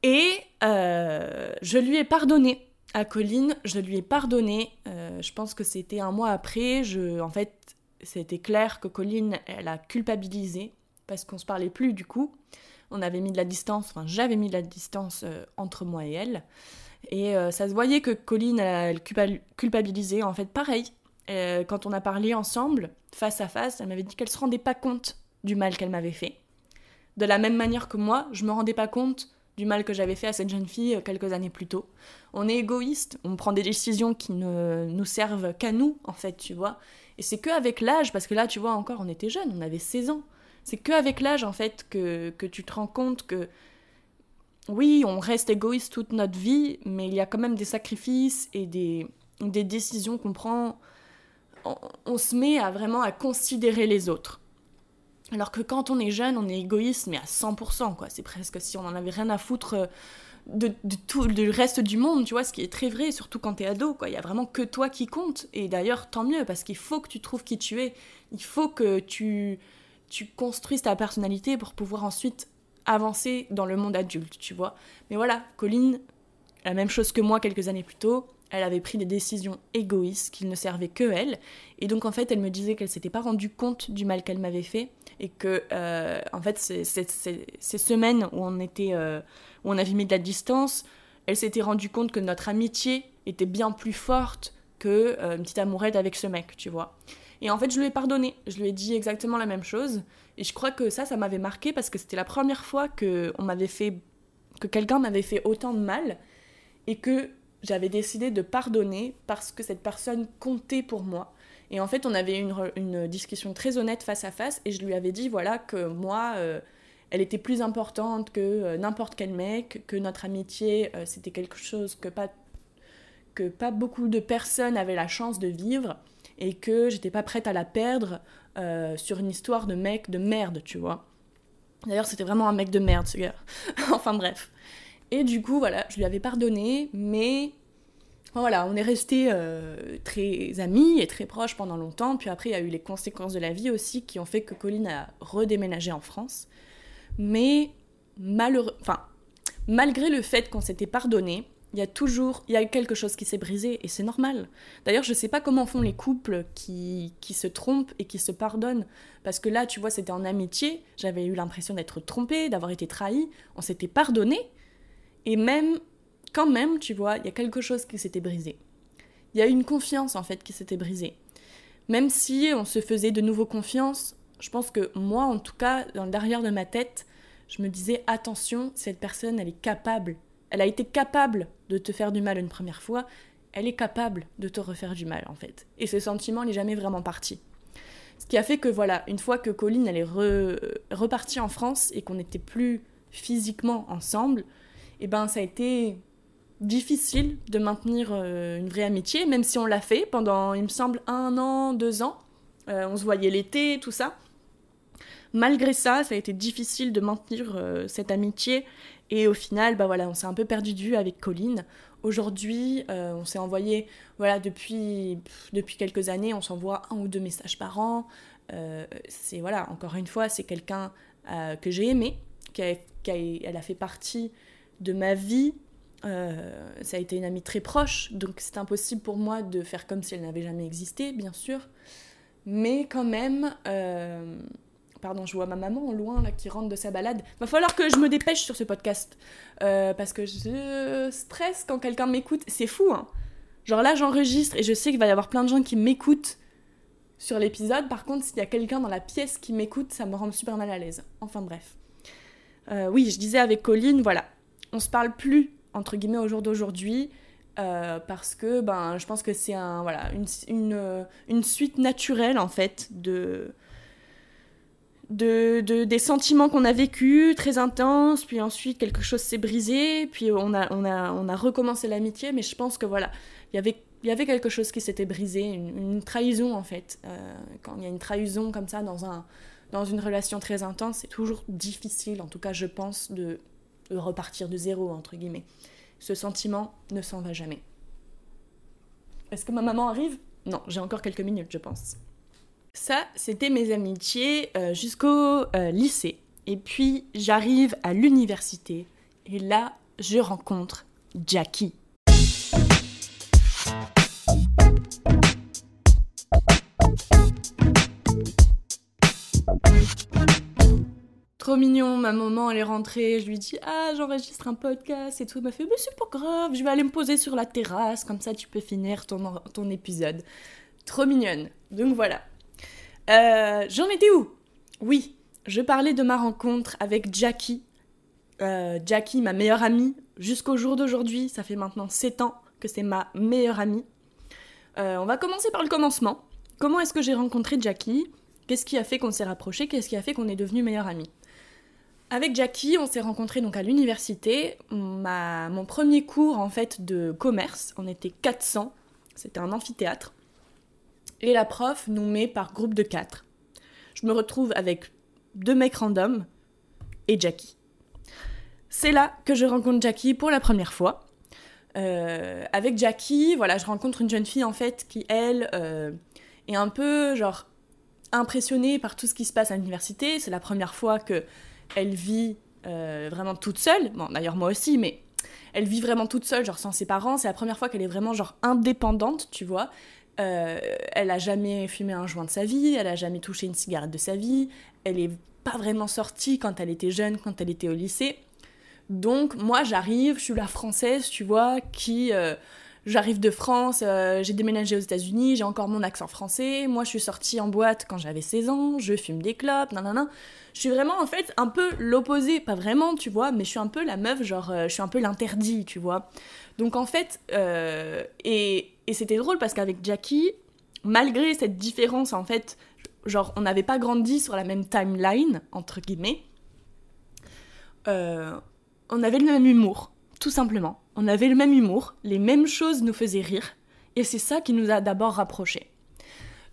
Et euh, je lui ai pardonné à Colline, je lui ai pardonné. Euh, je pense que c'était un mois après. En fait, c'était clair que Colline, elle a culpabilisé parce qu'on se parlait plus du coup on avait mis de la distance, enfin j'avais mis de la distance euh, entre moi et elle. Et euh, ça se voyait que Colline, elle, culpabilisait. En fait, pareil, quand on a parlé ensemble, face à face, elle m'avait dit qu'elle se rendait pas compte du mal qu'elle m'avait fait. De la même manière que moi, je me rendais pas compte du mal que j'avais fait à cette jeune fille quelques années plus tôt. On est égoïste, on prend des décisions qui ne nous servent qu'à nous, en fait, tu vois. Et c'est qu'avec l'âge, parce que là, tu vois, encore, on était jeunes, on avait 16 ans. C'est qu'avec l'âge, en fait, que, tu te rends compte que, oui, on reste égoïste toute notre vie, mais il y a quand même des sacrifices et des, des décisions qu'on prend. On, se met à vraiment à considérer les autres. Alors que quand on est jeune, on est égoïste, mais à 100%, quoi. C'est presque si on en avait rien à foutre euh, de, tout le reste du monde, tu vois, ce qui est très vrai, surtout quand t'es ado, quoi. Il y a vraiment que toi qui compte. Et d'ailleurs, tant mieux, parce qu'il faut que tu trouves qui tu es. Il faut que tu tu construises ta personnalité pour pouvoir ensuite avancer dans le monde adulte, tu vois. Mais voilà, Colline, la même chose que moi quelques années plus tôt, elle avait pris des décisions égoïstes qui ne servaient que elle. Et donc en fait, elle me disait qu'elle s'était pas rendue compte du mal qu'elle m'avait fait et que euh, en fait ces, semaines où on était, euh, où on avait mis de la distance, elle s'était rendue compte que notre amitié était bien plus forte que euh, une petite amourette avec ce mec, tu vois. Et en fait, je lui ai pardonné. Je lui ai dit exactement la même chose. Et je crois que ça, ça m'avait marqué parce que c'était la première fois que on m'avait fait, que quelqu'un m'avait fait autant de mal et que j'avais décidé de pardonner parce que cette personne comptait pour moi. Et en fait, on avait une, une discussion très honnête face à face et je lui avais dit voilà que moi, euh, elle était plus importante que euh, n'importe quel mec, que notre amitié, euh, c'était quelque chose que pas, que pas beaucoup de personnes avaient la chance de vivre et que j'étais pas prête à la perdre sur une histoire de mec de merde, tu vois. D'ailleurs, c'était vraiment un mec de merde, ce gars. enfin bref. Et du coup, voilà, je lui avais pardonné, mais voilà, on est restés euh, très amis et très proches pendant longtemps. Puis après, il y a eu les conséquences de la vie aussi qui ont fait que Colline a redéménagé en France. Mais malheureux, enfin, malgré le fait qu'on s'était pardonné, il y a toujours, il y a quelque chose qui s'est brisé et c'est normal. D'ailleurs, je sais pas comment font les couples qui, qui se trompent et qui se pardonnent. Parce que là, tu vois, c'était en amitié, j'avais eu l'impression d'être trompée, d'avoir été trahie, on s'était pardonné. Et même quand même, tu vois, il y a quelque chose qui s'était brisé. Il y a une confiance en fait qui s'était brisée. Même si on se faisait de nouveau confiance, je pense que moi, en tout cas, dans le derrière de ma tête, je me disais attention, cette personne, elle est capable. Elle a été capable de te faire du mal une première fois. Elle est capable de te refaire du mal, en fait. Et ce sentiment n'est jamais vraiment parti. Ce qui a fait que, voilà, une fois que Colline, elle est repartie en France et qu'on n'était plus physiquement ensemble, eh ben ça a été difficile de maintenir euh, une vraie amitié, même si on l'a fait pendant, il me semble, un an, deux ans. Euh, on se voyait l'été, tout ça. Malgré ça, ça a été difficile de maintenir euh, cette amitié. Et au final, bah voilà, on s'est un peu perdu de vue avec Colline. Aujourd'hui, on s'est envoyé, voilà, depuis, depuis quelques années, on s'envoie un ou deux messages par an. c'est, voilà, encore une fois, c'est quelqu'un que j'ai aimé, qui, a fait partie de ma vie euh, ça a été une amie très proche, donc c'est impossible pour moi de faire comme si elle n'avait jamais existé, bien sûr. Mais quand même, euh, pardon, je vois ma maman au loin là qui rentre de sa balade. Va falloir que je me dépêche sur ce podcast euh, parce que je stresse quand quelqu'un m'écoute. C'est fou, hein. Genre là, j'enregistre et je sais qu'il va y avoir plein de gens qui m'écoutent sur l'épisode. Par contre, s'il y a quelqu'un dans la pièce qui m'écoute, ça me rend super mal à l'aise. Enfin bref. oui, je disais avec Colline, voilà, on se parle plus entre guillemets au jour d'aujourd'hui. Euh, parce que ben, je pense que c'est un, voilà, une, une, euh, une, suite naturelle en fait de, de, de des sentiments qu'on a vécus très intenses, puis ensuite quelque chose s'est brisé, puis on a, on a, on a recommencé l'amitié, mais je pense que voilà, il y avait il y avait quelque chose qui s'était brisé, une, trahison en fait. Euh, quand il y a une trahison comme ça dans, un, dans une relation très intense, c'est toujours difficile, en tout cas je pense, de repartir de zéro, entre guillemets. Ce sentiment ne s'en va jamais. Est-ce que ma maman arrive? Non, j'ai encore quelques minutes, je pense. Ça, c'était mes amitiés euh, jusqu'au euh, lycée. Et puis, j'arrive à l'université. Et là, je rencontre Jackie. Trop mignon, ma maman elle est rentrée, je lui dis ah j'enregistre un podcast et tout, elle m'a fait mais c'est pas grave, je vais aller me poser sur la terrasse, comme ça tu peux finir ton, ton épisode. Trop mignonne. Donc voilà. Euh, j'en étais où? Oui, je parlais de ma rencontre avec Jackie. Euh, Jackie, ma meilleure amie, jusqu'au jour d'aujourd'hui, ça fait maintenant 7 ans que c'est ma meilleure amie. Euh, on va commencer par le commencement. Comment est-ce que j'ai rencontré Jackie? Qu'est-ce qui a fait qu'on s'est rapprochés? Qu'est-ce qui a fait qu'on est devenus meilleures amies? Avec Jackie, on s'est rencontrés donc à l'université. Mon premier cours en fait de commerce, on était 400, c'était un amphithéâtre. Et la prof nous met par groupe de 4. Je me retrouve avec deux mecs random et Jackie. C'est là que je rencontre Jackie pour la première fois. Euh, avec Jackie, voilà, je rencontre une jeune fille en fait qui elle euh, est un peu genre impressionnée par tout ce qui se passe à l'université. C'est la première fois que elle vit euh, vraiment toute seule. Bon, d'ailleurs, moi aussi, mais elle vit vraiment toute seule, genre sans ses parents. C'est la première fois qu'elle est vraiment, genre, indépendante, tu vois. Euh, elle a jamais fumé un joint de sa vie, elle a jamais touché une cigarette de sa vie, elle est pas vraiment sortie quand elle était jeune, quand elle était au lycée. Donc moi j'arrive, je suis la française, tu vois, qui euh, J'arrive de France, euh, j'ai déménagé aux États-Unis, j'ai encore mon accent français. Moi, je suis sortie en boîte quand j'avais 16 ans, je fume des clopes, nanana. Je suis vraiment en fait un peu l'opposé, pas vraiment, tu vois, mais je suis un peu la meuf, genre, euh, je suis un peu l'interdit, tu vois. Donc en fait, euh, et, et c'était drôle parce qu'avec Jackie, malgré cette différence, en fait, genre, on n'avait pas grandi sur la même timeline, entre guillemets, on avait le même humour, tout simplement. On avait le même humour, les mêmes choses nous faisaient rire, et c'est ça qui nous a d'abord rapprochés.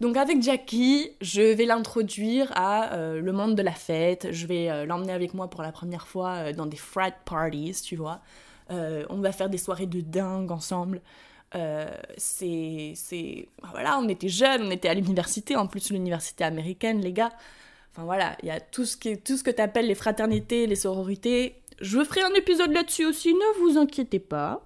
Donc avec Jackie, je vais l'introduire à euh, le monde de la fête, je vais euh, l'emmener avec moi pour la première fois euh, dans des frat parties, tu vois. on va faire des soirées de dingue ensemble. c'est. Voilà, on était jeunes, on était à l'université, en plus l'université américaine, les gars. Enfin voilà, il y a tout ce, qui, tout ce que tu appelles les fraternités, les sororités, je ferai un épisode là-dessus aussi, ne vous inquiétez pas.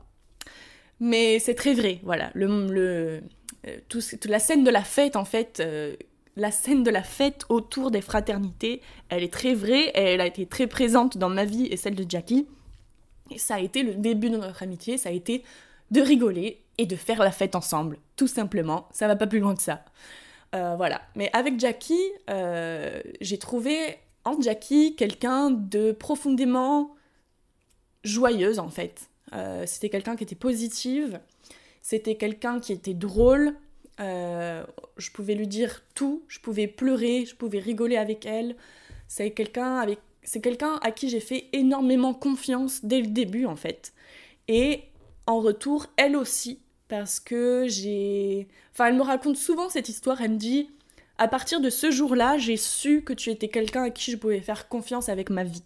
Mais c'est très vrai, voilà. Le, le, euh, tout, la scène de la fête, en fait, euh, la scène de la fête autour des fraternités, elle est très vraie, elle a été très présente dans ma vie et celle de Jackie. Et ça a été le début de notre amitié, ça a été de rigoler et de faire la fête ensemble, tout simplement. Ça va pas plus loin que ça. Euh, voilà. Mais avec Jackie, j'ai trouvé en Jackie quelqu'un de profondément joyeuse en fait. Euh, c'était quelqu'un qui était positive, c'était quelqu'un qui était drôle. Euh, je pouvais lui dire tout, je pouvais pleurer, je pouvais rigoler avec elle. C'est quelqu'un avec, c'est quelqu'un à qui j'ai fait énormément confiance dès le début en fait. Et en retour, elle aussi, parce que j'ai, enfin, elle me raconte souvent cette histoire. Elle me dit, à partir de ce jour-là, j'ai su que tu étais quelqu'un à qui je pouvais faire confiance avec ma vie.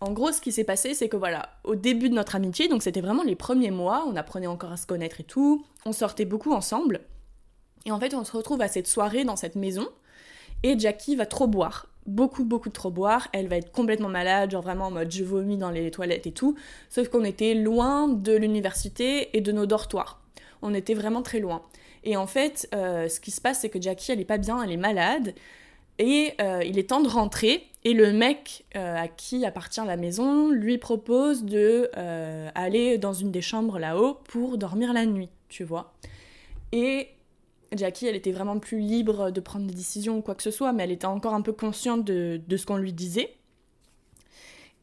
En gros, ce qui s'est passé, c'est que voilà, au début de notre amitié, donc c'était vraiment les premiers mois, on apprenait encore à se connaître et tout, on sortait beaucoup ensemble. Et en fait, on se retrouve à cette soirée dans cette maison, et Jackie va trop boire. Beaucoup, beaucoup trop boire. Elle va être complètement malade, genre vraiment en mode je vomis dans les toilettes et tout. Sauf qu'on était loin de l'université et de nos dortoirs. On était vraiment très loin. Et en fait, euh, ce qui se passe, c'est que Jackie, elle est pas bien, elle est malade. Et euh, il est temps de rentrer. Et le mec euh, à qui appartient la maison lui propose de euh, aller dans une des chambres là-haut pour dormir la nuit, tu vois. Et Jackie, elle était vraiment plus libre de prendre des décisions ou quoi que ce soit, mais elle était encore un peu consciente de, de ce qu'on lui disait.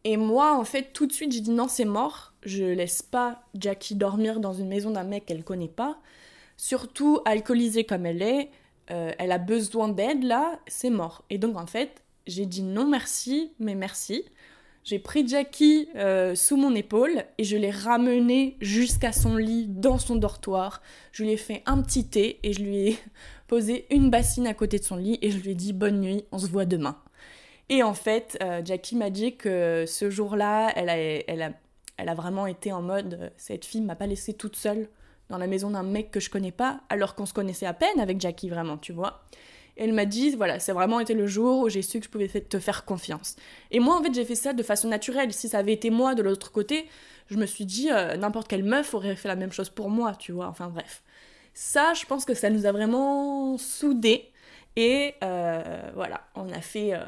Et moi, en fait, tout de suite, j'ai dit non, c'est mort. Je laisse pas Jackie dormir dans une maison d'un mec qu'elle connaît pas. Surtout alcoolisée comme elle est. Euh, elle a besoin d'aide là, c'est mort. Et donc en fait, j'ai dit non merci, mais merci. J'ai pris Jackie euh, sous mon épaule et je l'ai ramené jusqu'à son lit dans son dortoir. Je lui ai fait un petit thé et je lui ai posé une bassine à côté de son lit et je lui ai dit bonne nuit, on se voit demain. Et en fait, euh, Jackie m'a dit que ce jour-là, elle a, elle, a, elle a vraiment été en mode cette fille m'a pas laissée toute seule dans la maison d'un mec que je connais pas, alors qu'on se connaissait à peine avec Jackie, vraiment, tu vois. Et elle m'a dit, voilà, c'est vraiment été le jour où j'ai su que je pouvais te faire confiance. Et moi, en fait, j'ai fait ça de façon naturelle. Si ça avait été moi de l'autre côté, je me suis dit, euh, n'importe quelle meuf aurait fait la même chose pour moi, tu vois. Enfin, bref. Ça, je pense que ça nous a vraiment soudés. Et euh, voilà, on a fait. Euh,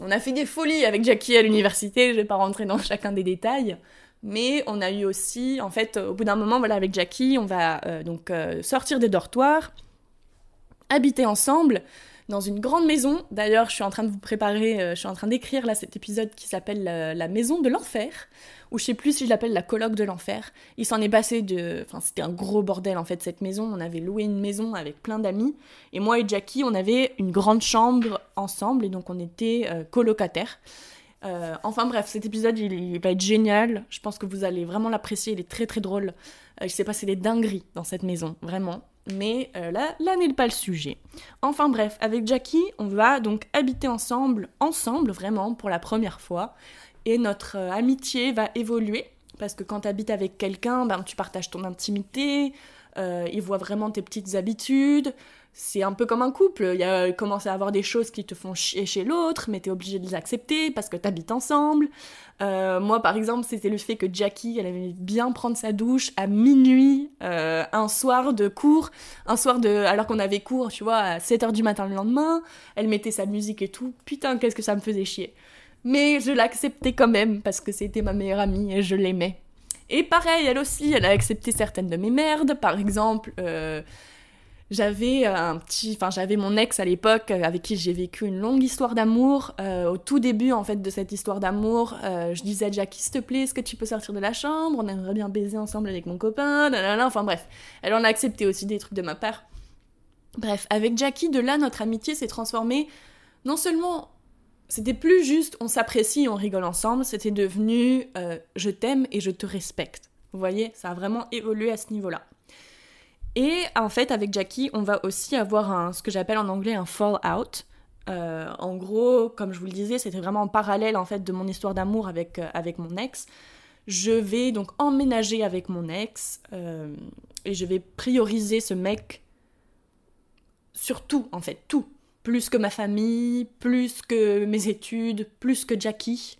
on a fait des folies avec Jackie à l'université, je vais pas rentrer dans chacun des détails. Mais on a eu aussi, en fait, au bout d'un moment, voilà, avec Jackie, on va euh, donc euh, sortir des dortoirs, habiter ensemble dans une grande maison. D'ailleurs, je suis en train de vous préparer, euh, je suis en train d'écrire là cet épisode qui s'appelle La maison de l'enfer, ou je sais plus si je l'appelle la colloque de l'enfer. Il s'en est passé de, enfin, c'était un gros bordel en fait cette maison. On avait loué une maison avec plein d'amis, et moi et Jackie, on avait une grande chambre ensemble, et donc on était colocataires. Euh, enfin bref, cet épisode il, va être génial. Je pense que vous allez vraiment l'apprécier. Il est très très drôle. Euh, il s'est passé des dingueries dans cette maison, vraiment. Mais euh, là, là n'est pas le sujet. Enfin bref, avec Jackie, on va donc habiter ensemble, ensemble vraiment pour la première fois. Et notre amitié va évoluer. Parce que quand tu habites avec quelqu'un, ben, tu partages ton intimité, il voit vraiment tes petites habitudes, c'est un peu comme un couple. Il y a commencé à avoir des choses qui te font chier chez l'autre, mais t'es obligé de les accepter parce que t'habites ensemble. Euh, moi, par exemple, c'était le fait que Jackie, elle avait bien prendre sa douche à minuit, euh, un soir de cours, un soir de, alors qu'on avait cours, tu vois, à 7h du matin le lendemain. Elle mettait sa musique et tout. Putain, qu'est-ce que ça me faisait chier. Mais je l'acceptais quand même parce que c'était ma meilleure amie et je l'aimais. Et pareil, elle aussi, elle a accepté certaines de mes merdes. Par exemple, euh, j'avais un petit, enfin j'avais mon ex à l'époque avec qui j'ai vécu une longue histoire d'amour. Euh, au tout début en fait de cette histoire d'amour, euh, je disais à Jackie s'il te plaît, est-ce que tu peux sortir de la chambre? On aimerait bien baiser ensemble avec mon copain. Enfin bref, elle en a accepté aussi des trucs de ma part. Bref, avec Jackie, de là notre amitié s'est transformée. Non seulement c'était plus juste on s'apprécie, on rigole ensemble, c'était devenu euh, je t'aime et je te respecte. Vous voyez, ça a vraiment évolué à ce niveau-là. Et en fait, avec Jackie, on va aussi avoir un, ce que j'appelle en anglais un fall out. Euh, en gros, comme je vous le disais, c'était vraiment en parallèle en fait de mon histoire d'amour avec, euh, avec mon ex. Je vais donc emménager avec mon ex et je vais prioriser ce mec sur tout en fait, tout plus que ma famille, plus que mes études, plus que Jackie.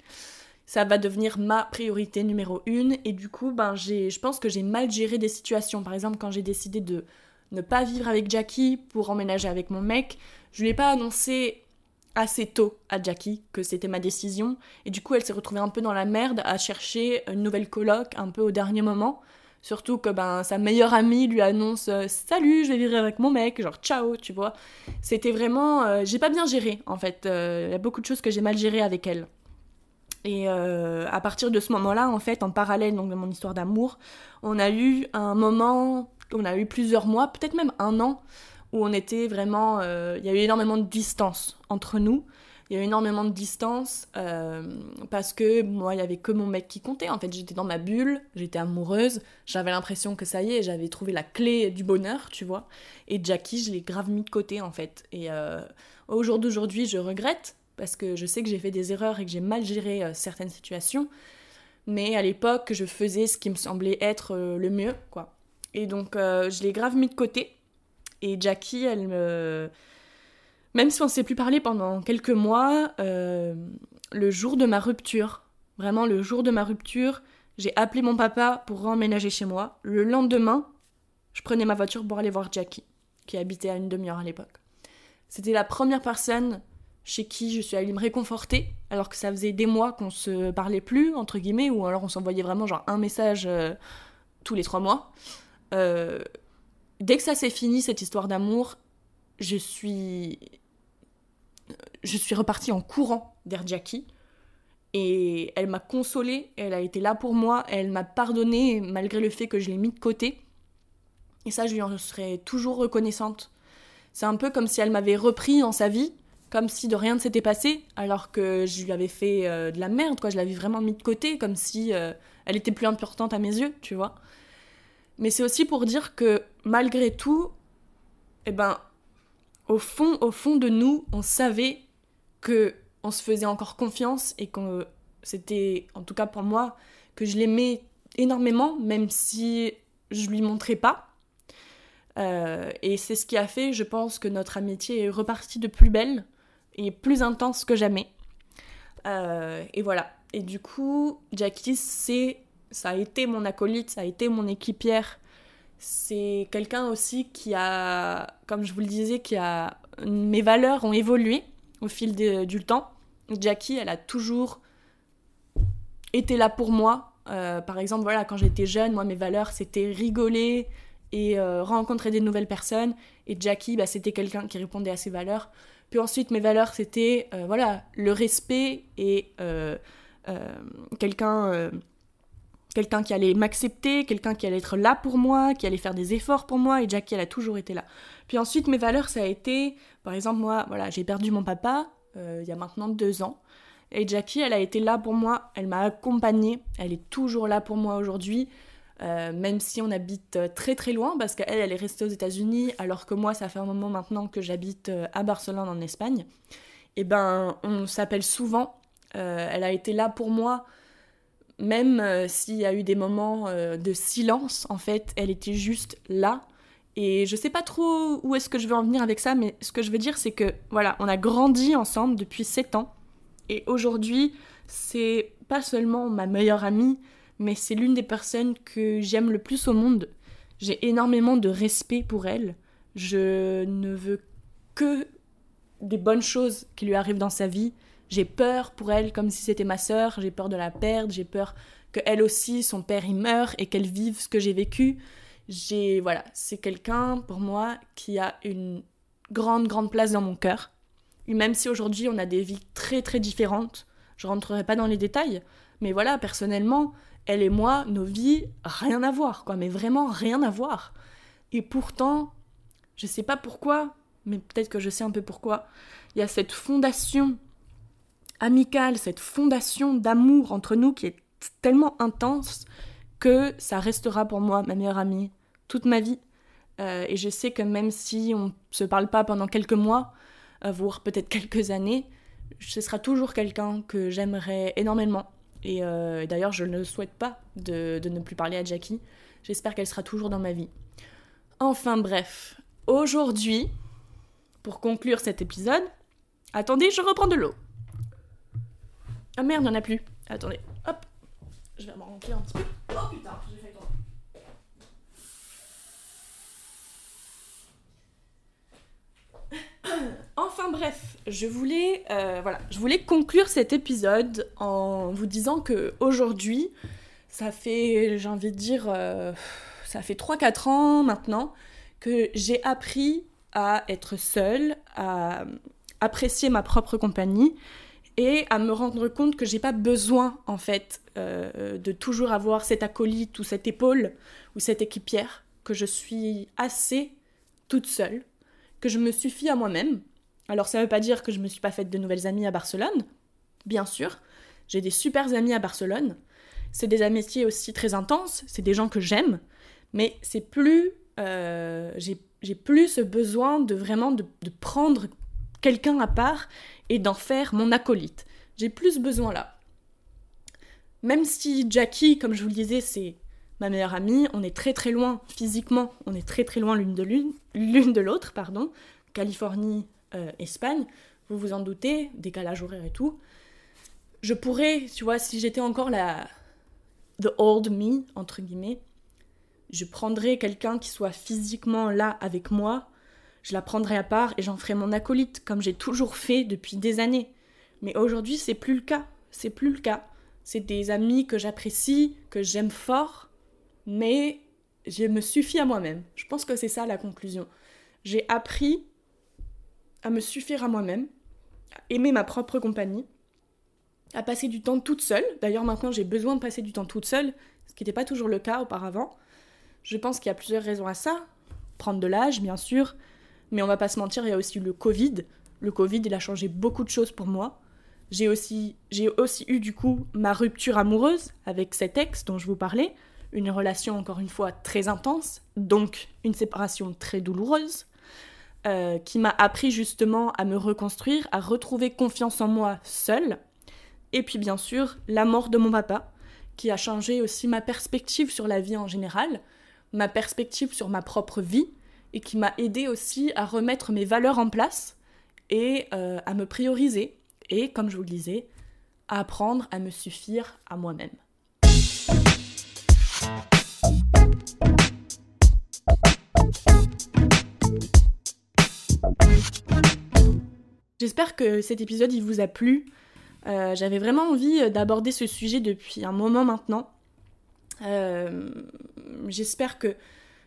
Ça va devenir ma priorité numéro une. Et du coup, ben, je pense que j'ai mal géré des situations. Par exemple, quand j'ai décidé de ne pas vivre avec Jackie pour emménager avec mon mec, je lui ai pas annoncé assez tôt à Jackie que c'était ma décision. Et du coup, elle s'est retrouvée un peu dans la merde à chercher une nouvelle coloc un peu au dernier moment. Surtout que ben, sa meilleure amie lui annonce euh, Salut, je vais vivre avec mon mec, genre ciao, tu vois. C'était vraiment. Euh, j'ai pas bien géré, en fait. Euh, il y a beaucoup de choses que j'ai mal gérées avec elle. Et à partir de ce moment-là, en fait, en parallèle donc, de mon histoire d'amour, on a eu un moment, on a eu plusieurs mois, peut-être même un an, où on était vraiment. Il y a eu énormément de distance entre nous il y a eu énormément de distance euh, parce que moi, il y avait que mon mec qui comptait. En fait, j'étais dans ma bulle, j'étais amoureuse, j'avais l'impression que ça y est, j'avais trouvé la clé du bonheur, tu vois. Et Jackie, je l'ai grave mis de côté, en fait. Et euh, au jour d'aujourd'hui, je regrette parce que je sais que j'ai fait des erreurs et que j'ai mal géré euh, certaines situations. Mais à l'époque, je faisais ce qui me semblait être le mieux, quoi. Et donc, je l'ai grave mis de côté. Et Jackie, elle me même si on ne s'est plus parlé pendant quelques mois, euh, le jour de ma rupture, vraiment le jour de ma rupture, j'ai appelé mon papa pour emménager chez moi. Le lendemain, je prenais ma voiture pour aller voir Jackie, qui habitait à une demi-heure à l'époque. C'était la première personne chez qui je suis allée me réconforter, alors que ça faisait des mois qu'on se parlait plus, entre guillemets, ou alors on s'envoyait vraiment genre un message euh, tous les trois mois. Euh, dès que ça s'est fini, cette histoire d'amour, je suis je suis repartie en courant vers Jackie. Et elle m'a consolée, elle a été là pour moi, elle m'a pardonné malgré le fait que je l'ai mis de côté. Et ça, je lui en serais toujours reconnaissante. C'est un peu comme si elle m'avait repris dans sa vie, comme si de rien ne s'était passé, alors que je lui avais fait euh, de la merde, quoi. Je l'avais vraiment mis de côté, comme si euh, elle était plus importante à mes yeux, tu vois. Mais c'est aussi pour dire que malgré tout, eh ben, au fond, au fond de nous, on savait que on se faisait encore confiance et que c'était, en tout cas pour moi, que je l'aimais énormément, même si je lui montrais pas. Euh, et c'est ce qui a fait, je pense, que notre amitié est repartie de plus belle et plus intense que jamais. Euh, et voilà. Et du coup, Jackie, c'est, ça a été mon acolyte, ça a été mon équipière. C'est quelqu'un aussi qui a, comme je vous le disais, qui a mes valeurs ont évolué au fil du temps. Jackie, elle a toujours été là pour moi. Euh, par exemple, voilà, quand j'étais jeune, moi, mes valeurs, c'était rigoler et euh, rencontrer des nouvelles personnes. Et Jackie, bah, c'était quelqu'un qui répondait à ces valeurs. Puis ensuite, mes valeurs, c'était euh, voilà, le respect et quelqu'un quelqu'un qui allait m'accepter, quelqu'un qui allait être là pour moi, qui allait faire des efforts pour moi, et Jackie, elle a toujours été là. Puis ensuite, mes valeurs, ça a été, par exemple, moi, voilà, j'ai perdu mon papa euh, il y a maintenant deux ans, et Jackie, elle a été là pour moi, elle m'a accompagnée, elle est toujours là pour moi aujourd'hui, euh, même si on habite euh, très très loin, parce qu'elle, elle est restée aux États-Unis, alors que moi, ça fait un moment maintenant que j'habite à Barcelone en Espagne. Et ben, on s'appelle souvent. elle a été là pour moi même euh, s'il y a eu des moments euh, de silence, en fait, elle était juste là. Et je sais pas trop où est-ce que je veux en venir avec ça, mais ce que je veux dire, c'est que voilà, on a grandi ensemble depuis 7 ans. Et aujourd'hui, c'est pas seulement ma meilleure amie, mais c'est l'une des personnes que j'aime le plus au monde. J'ai énormément de respect pour elle. Je ne veux que des bonnes choses qui lui arrivent dans sa vie. J'ai peur pour elle comme si c'était ma sœur, j'ai peur de la perdre, j'ai peur que elle aussi, son père il meurt et qu'elle vive ce que j'ai vécu. J'ai voilà, c'est quelqu'un pour moi qui a une grande grande place dans mon cœur. Et même si aujourd'hui on a des vies très très différentes, je rentrerai pas dans les détails, mais voilà, personnellement, elle et moi, nos vies, rien à voir, quoi, mais vraiment rien à voir. Et pourtant, je sais pas pourquoi, mais peut-être que je sais un peu pourquoi, il y a cette fondation amicale, cette fondation d'amour entre nous qui est tellement intense que ça restera pour moi ma meilleure amie toute ma vie. Euh, et je sais que même si on se parle pas pendant quelques mois, euh, voire peut-être quelques années, ce sera toujours quelqu'un que j'aimerais énormément. Et euh, d'ailleurs, je ne souhaite pas de, de ne plus parler à Jackie. J'espère qu'elle sera toujours dans ma vie. Enfin bref, aujourd'hui, pour conclure cet épisode, attendez, je reprends de l'eau. Ah merde, il n'y en a plus. Attendez, hop. Je vais m'en remplir un petit peu. Oh putain, j'ai fait tomber. Enfin bref, je voulais, euh, voilà, je voulais conclure cet épisode en vous disant que aujourd'hui, ça fait, j'ai envie de dire, euh, ça fait 3-4 ans maintenant que j'ai appris à être seule, à apprécier ma propre compagnie et à me rendre compte que j'ai pas besoin en fait euh, de toujours avoir cette acolyte ou cette épaule ou cette équipière, que je suis assez toute seule, que je me suffis à moi-même. Alors ça veut pas dire que je me suis pas faite de nouvelles amies à Barcelone, bien sûr. J'ai des super amis à Barcelone. C'est des amitiés aussi très intenses, c'est des gens que j'aime, mais c'est plus euh, j'ai plus ce besoin de vraiment de, prendre quelqu'un à part et d'en faire mon acolyte. J'ai plus besoin là. Même si Jackie, comme je vous le disais, c'est ma meilleure amie, on est très très loin physiquement, on est très très loin l'une de l'une, l'une de l'autre, pardon. Californie, Espagne, vous vous en doutez, décalage horaire et tout. Je pourrais, tu vois, si j'étais encore la the old me entre guillemets, je prendrais quelqu'un qui soit physiquement là avec moi je la prendrai à part et j'en ferai mon acolyte, comme j'ai toujours fait depuis des années. Mais aujourd'hui, c'est plus le cas. C'est plus le cas. C'est des amis que j'apprécie, que j'aime fort, mais je me suffis à moi-même. Je pense que c'est ça la conclusion. J'ai appris à me suffire à moi-même, à aimer ma propre compagnie, à passer du temps toute seule. D'ailleurs, maintenant, j'ai besoin de passer du temps toute seule, ce qui n'était pas toujours le cas auparavant. Je pense qu'il y a plusieurs raisons à ça. Prendre de l'âge, bien sûr, mais on va pas se mentir, il y a aussi le Covid. Le Covid, il a changé beaucoup de choses pour moi. J'ai aussi, j'ai aussi eu du coup ma rupture amoureuse avec cet ex dont je vous parlais. Une relation encore une fois très intense, donc une séparation très douloureuse, euh, qui m'a appris justement à me reconstruire, à retrouver confiance en moi seule. Et puis bien sûr, la mort de mon papa, qui a changé aussi ma perspective sur la vie en général, ma perspective sur ma propre vie, et qui m'a aidé aussi à remettre mes valeurs en place et euh, à me prioriser et, comme je vous le disais, à apprendre à me suffire à moi-même. J'espère que cet épisode il vous a plu. Euh, j'avais vraiment envie d'aborder ce sujet depuis un moment maintenant. Euh, j'espère que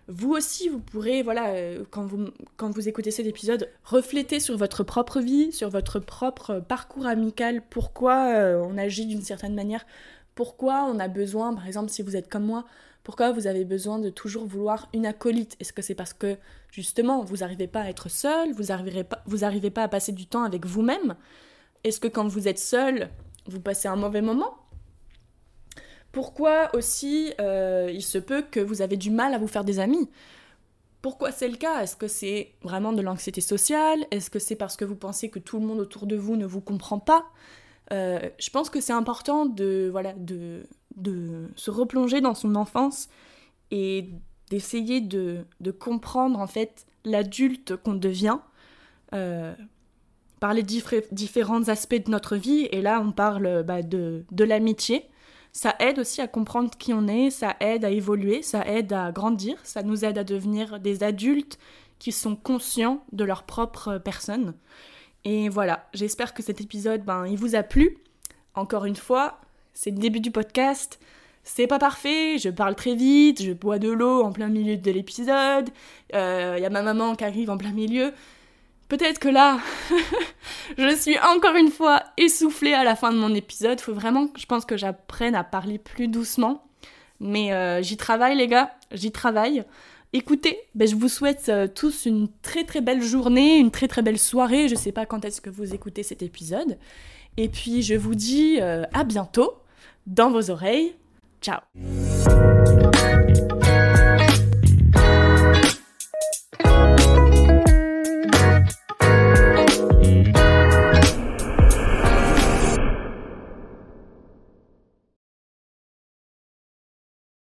vous aussi, vous pourrez, voilà, euh, quand vous, quand vous écoutez cet épisode, refléter sur votre propre vie, sur votre propre parcours amical, pourquoi euh, on agit d'une certaine manière, pourquoi on a besoin, par exemple, si vous êtes comme moi, pourquoi vous avez besoin de toujours vouloir une acolyte? Est-ce que c'est parce que, justement, vous n'arrivez pas à être seul, vous n'arrivez pas, à passer du temps avec vous-même? Est-ce que quand vous êtes seul, vous passez un mauvais moment? Pourquoi aussi euh, il se peut que vous avez du mal à vous faire des amis? Pourquoi c'est le cas? Est-ce que c'est vraiment de l'anxiété sociale? Est-ce que c'est parce que vous pensez que tout le monde autour de vous ne vous comprend pas? Euh, Je pense que c'est important de, voilà, de, de se replonger dans son enfance et d'essayer de, comprendre en fait l'adulte qu'on devient euh, par les différents aspects de notre vie. Et là, on parle bah, de, de l'amitié ça aide aussi à comprendre qui on est, ça aide à évoluer, ça aide à grandir, ça nous aide à devenir des adultes qui sont conscients de leur propre personne. Et voilà, j'espère que cet épisode, ben, il vous a plu. Encore une fois, c'est le début du podcast. C'est pas parfait, je parle très vite, je bois de l'eau en plein milieu de l'épisode, il euh, y a ma maman qui arrive en plein milieu. Peut-être que là, je suis encore une fois essoufflée à la fin de mon épisode. Faut vraiment, je pense que j'apprenne à parler plus doucement. Mais euh, j'y travaille les gars, j'y travaille. Écoutez, ben, je vous souhaite euh, tous une très très belle journée, une très très belle soirée. Je sais pas quand est-ce que vous écoutez cet épisode. Et puis je vous dis à bientôt dans vos oreilles. Ciao